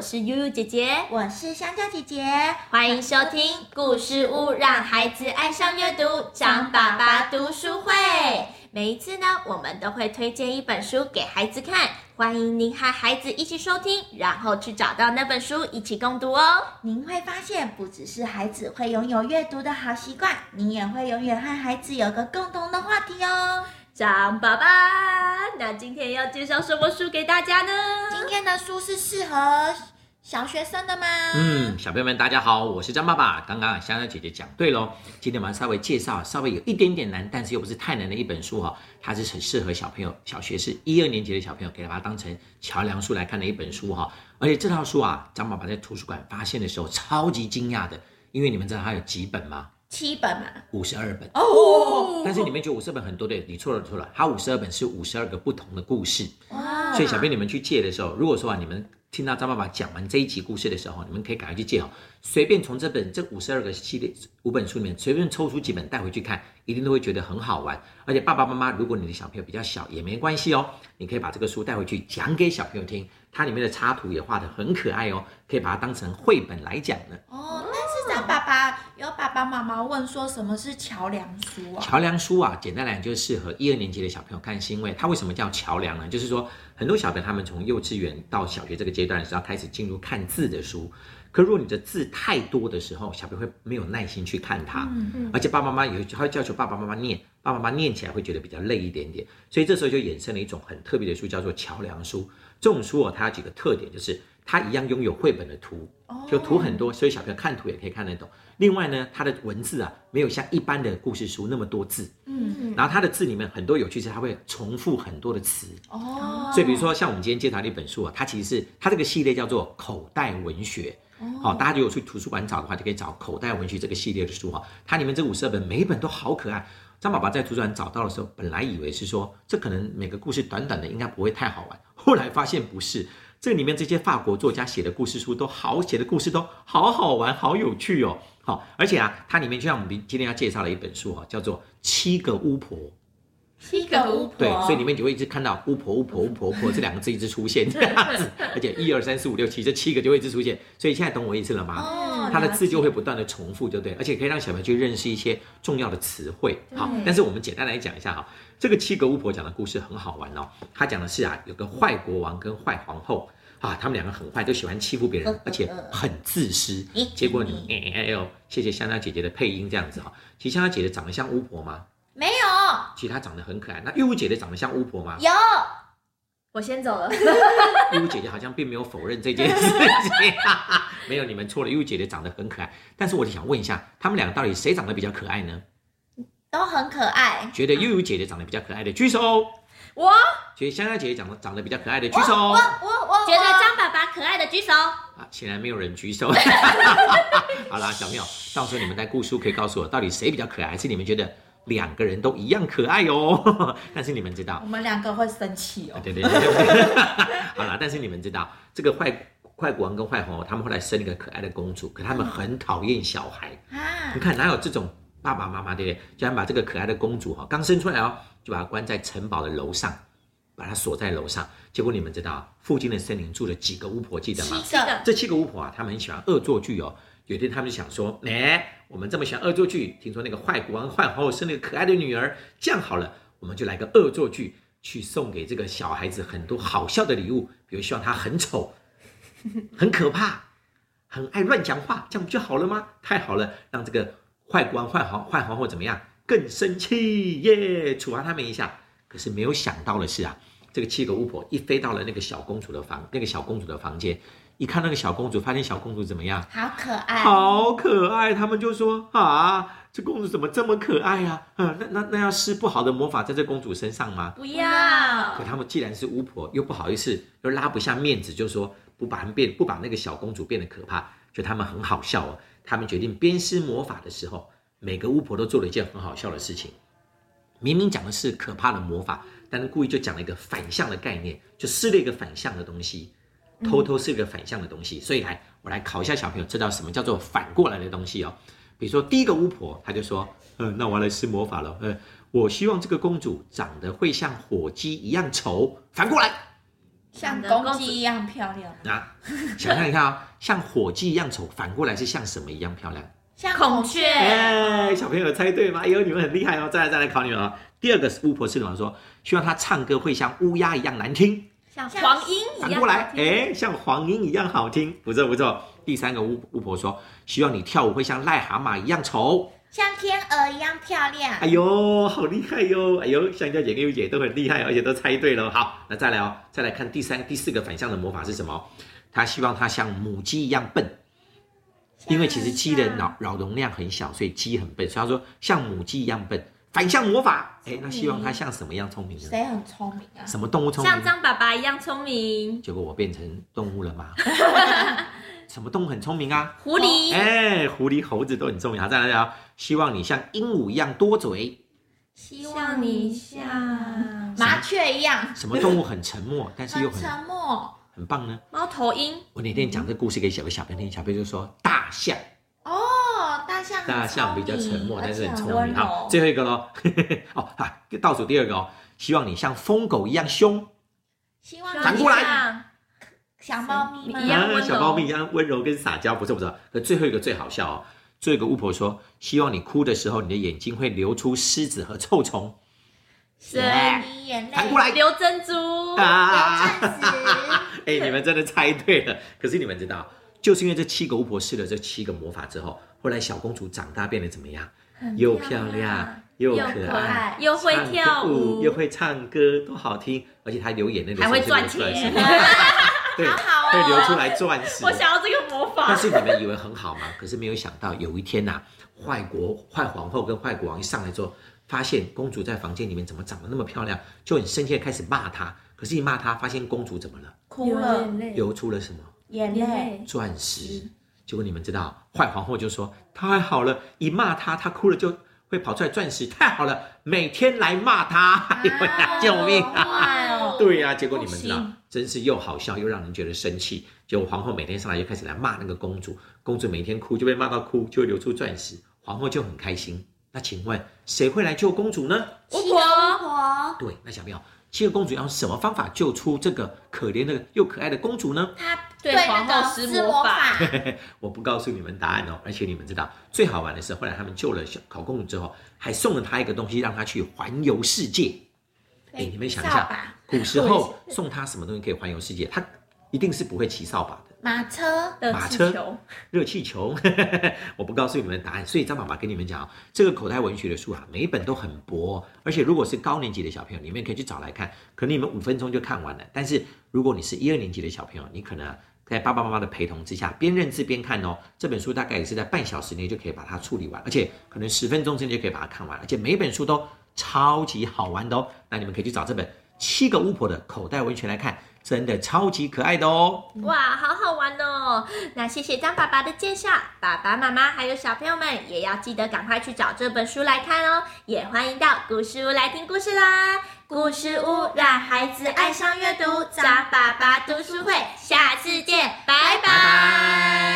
我是悠悠姐姐，我是香蕉姐姐，欢迎收听故事屋，让孩子爱上阅读，张爸爸读书会。每一次呢，我们都会推荐一本书给孩子看，欢迎您和孩子一起收听，然后去找到那本书一起共读哦。您会发现，不只是孩子会拥有阅读的好习惯，您也会永远和孩子有个共同的话题哦。张爸爸，那今天要介绍什么书给大家呢？今天的书是适合小学生的吗？嗯，小朋友们大家好，我是张爸爸。刚刚香香姐姐讲对喽，今天我们稍微介绍稍微有一点点难，但是又不是太难的一本书哈，它是很适合小朋友，小学是一二年级的小朋友，可以把它当成桥梁书来看的一本书哈。而且这套书啊，张爸爸在图书馆发现的时候超级惊讶的，因为你们知道它有几本吗？七本嘛，五十二本哦，但是你们觉得五十本很多对？你错了错了，它五十二本是五十二个不同的故事，哇所以小朋友你们去借的时候，如果说啊你们听到张爸爸讲完这一集故事的时候，你们可以赶快去借哦，随便从这本这五十二个系列五本书里面随便抽出几本带回去看，一定都会觉得很好玩。而且爸爸妈妈，如果你的小朋友比较小也没关系哦，你可以把这个书带回去讲给小朋友听，它里面的插图也画得很可爱哦，可以把它当成绘本来讲呢。哦，爸爸有爸爸妈妈问说什么是桥梁书啊？桥梁书啊，简单来讲就是适合一二年级的小朋友看，是因为它为什么叫桥梁呢？就是说很多小朋友他们从幼稚园到小学这个阶段是要开始进入看字的书，可如果你的字太多的时候，小朋友会没有耐心去看它，嗯而且爸爸妈妈有会要求爸爸妈妈念，爸爸妈妈念起来会觉得比较累一点点，所以这时候就衍生了一种很特别的书，叫做桥梁书。这种书哦，它有几个特点，就是它一样拥有绘本的图，哦就图很多，所以小朋友看图也可以看得懂。另外呢，它的文字啊，没有像一般的故事书那么多字，嗯然后它的字里面很多有趣是，它会重复很多的词。哦，所以比如说像我们今天介绍的一本书啊，它其实是它这个系列叫做口袋文学。好、大家如果去图书馆找的话，就可以找口袋文学这个系列的书哈。它里面这五十二本，每一本都好可爱。张爸爸在图书馆找到的时候，本来以为是说这可能每个故事短短的，应该不会太好玩。后来发现不是，这里面这些法国作家写的故事书都好写的故事都好好玩，好有趣哦。好，而且啊，它里面就像我们今天要介绍的一本书哈，叫做《七个巫婆》。七个巫婆，对，所以里面就会一直看到巫婆、巫婆、巫婆、巫婆这两个字一直出现这样子，而且一二三四五六七这七个就会一直出现，所以现在懂我意思了吗？哦，它的字就了会不断的重复，对不对？而且可以让小朋友去认识一些重要的词汇。好，但是我们简单来讲一下哈，这个七个巫婆讲的故事很好玩哦。她讲的是啊，有个坏国王跟坏皇后啊，他们两个很坏，都喜欢欺负别人，而且很自私。结果你哎哎哎呦，谢谢香香姐姐的配音这样子哈。其实香香姐姐长得像巫婆吗？没有其实她长得很可爱。那玉舞姐姐长得像巫婆吗？有，我先走了。玉舞姐姐好像并没有否认这件事情，没有，你们错了。玉舞姐姐长得很可爱，但是我就想问一下，他们两个到底谁长得比较可爱呢？都很可爱。觉得悠悠姐姐长得比较可爱的举手，我觉得香香姐姐长得长得比较可爱的举手。我我我觉得张爸爸可爱的举手。啊，显然没有人举手。好啦，小朋友，到时候你们在故书可以告诉我，到底谁比较可爱，还是你们觉得两个人都一样可爱哦？但是你们知道我，们两个会生气哦。对对对 好啦，但是你们知道，这个坏坏国王跟坏皇后，他们后来生了一个可爱的公主，可他们很讨厌小孩。啊你，看哪有这种爸爸妈妈对不对？居然把这个可爱的公主哈，刚生出来哦，就把她关在城堡的楼上，把它锁在楼上。结果你们知道，附近的森林住了几个巫婆，记得吗？七个这七个巫婆啊，他们很喜欢恶作剧哦。有一天，他们就想说，哎，我们这么喜欢恶作剧，听说那个坏国王、坏皇后生了一个可爱的女儿，这样好了，我们就来个恶作剧，去送给这个小孩子很多好笑的礼物，比如希望他很丑、很可怕、很爱乱讲话，这样不就好了吗？太好了，让这个坏国王、坏皇、坏皇后怎么样？更生气耶，处罚他们一下。可是没有想到的是啊，这个七个巫婆一飞到了那个小公主的房，那个小公主的房间，一看那个小公主，发现小公主怎么样？好可爱。好可爱，他们就说啊，这公主怎么这么可爱呀、啊？嗯，那那那要施不好的魔法在这公主身上吗？不要可他们既然是巫婆，又不好意思，又拉不下面子，就说不把他们变，不把那个小公主变得可怕，就他们很好笑哦。他们决定鞭施魔法的时候，每个巫婆都做了一件很好笑的事情。明明讲的是可怕的魔法，但是故意就讲了一个反向的概念，就施了一个反向的东西，偷偷施了一个反向的东西。所以来，我来考一下小朋友，知道什么叫做反过来的东西哦。比如说，第一个巫婆，她就说：“嗯、那我来施魔法了。嗯、我希望这个公主长得会像火鸡一样丑。反过来，像公鸡一样漂亮，啊，想象一下哦，像火鸡一样丑，反过来是像什么一样漂亮？像孔雀哎，小朋友猜对吗？哎呦，你们很厉害哦！再来再来考你们哦。第二个巫婆是什么说？希望她唱歌会像乌鸦一样难听，像黄莺一样反过来哎，像黄莺一样好听，不错不错。第三个巫巫婆说，希望你跳舞会像癞蛤蟆一样丑。像天鹅一样漂亮。哎呦，好厉害哟！哎呦，香蕉姐跟优姐都很厉害，而且都猜对了。好，那再来哦，再来看第三、第四个反向的魔法是什么？她希望它像母鸡一样笨，因为其实鸡的脑脑容量很小，所以鸡很笨。所以他说像母鸡一样笨，反向魔法。哎，那希望它像什么样聪明呢？谁很聪明啊？什么动物聪明？像张爸爸一样聪明，结果我变成动物了吗？什么动物很聪明啊？狐狸哎，狐狸、猴子都很聪明。好，再来聊，希望你像鹦鹉一样多嘴。希望你像麻雀一样，什么动物很沉默，但是又很很沉默。很棒呢？猫头鹰，我那天讲这个故事给小个小朋友听，小朋友就说大象，哦，大象比较沉默，但是很聪明。好，最后一个喽。哦，啊，倒数第二个哦，希望你像疯狗一样凶，希望反过来像小猫咪？一样温柔啊小猫咪一样温柔跟撒娇，不错不错。可最后一个最好笑哦，最后一个巫婆说，希望你哭的时候，你的眼睛会流出狮子和臭虫。是你眼泪反过来流珍珠，哎、你们真的猜对了。可是你们知道，就是因为这七个巫婆试了这七个魔法之后，后来小公主长大变得怎么样？又漂亮又又可可爱爱，又会跳舞，又会唱歌，都好听，而且她流眼泪的时候还会赚是流出来钱是 对，好好哦会流出来钻石。我想要这个魔法但。是你们以为很好吗？可是没有想到，有一天呐、坏国坏皇后跟坏国王一上来之后，发现公主在房间里面怎么长得那么漂亮，就很生气的开始骂她。可是，一骂她，发现公主怎么了？哭了，流出了什么？眼泪。钻石。结果你们知道，坏皇后就说太好了，一骂她，她哭了就会跑出来钻石，太好了，每天来骂她，哎呀，救命啊！对呀、结果你们知道，真是又好笑又让人觉得生气。结果皇后每天上来就开始来骂那个公主，公主每天哭就被骂到哭，就会流出钻石，皇后就很开心。那请问谁会来救公主呢？巫婆巫婆，对，那小朋友，七个公主要用什么方法救出这个可怜的又可爱的公主呢？她对那皇后施个施魔法法，我不告诉你们答案哦，而且你们知道最好玩的是，后来他们救了小考公主之后，还送了她一个东西，让她去环游世界。哎，你们想一下，古时候 送她什么东西可以环游世界？她一定是不会骑扫把的。马车，热马车气球，热气球，我不告诉你们答案，所以张爸爸跟你们讲哦，这个口袋文学的书啊，每一本都很薄哦，而且如果是高年级的小朋友，你们可以去找来看，可能你们五分钟就看完了。但是如果你是一二年级的小朋友，你可能啊在爸爸妈妈的陪同之下，边认字边看哦。这本书大概也是在半小时内就可以把它处理完，而且可能十分钟之内就可以把它看完，而且每一本书都超级好玩的哦。那你们可以去找这本《七个巫婆的口袋温泉来看，真的超级可爱的哦！哇，好好玩哦！那谢谢张爸爸的介绍，爸爸妈妈还有小朋友们也要记得赶快去找这本书来看哦！也欢迎到故事屋来听故事啦！故事屋让孩子爱上阅读，张爸爸读书会，下次见，拜拜。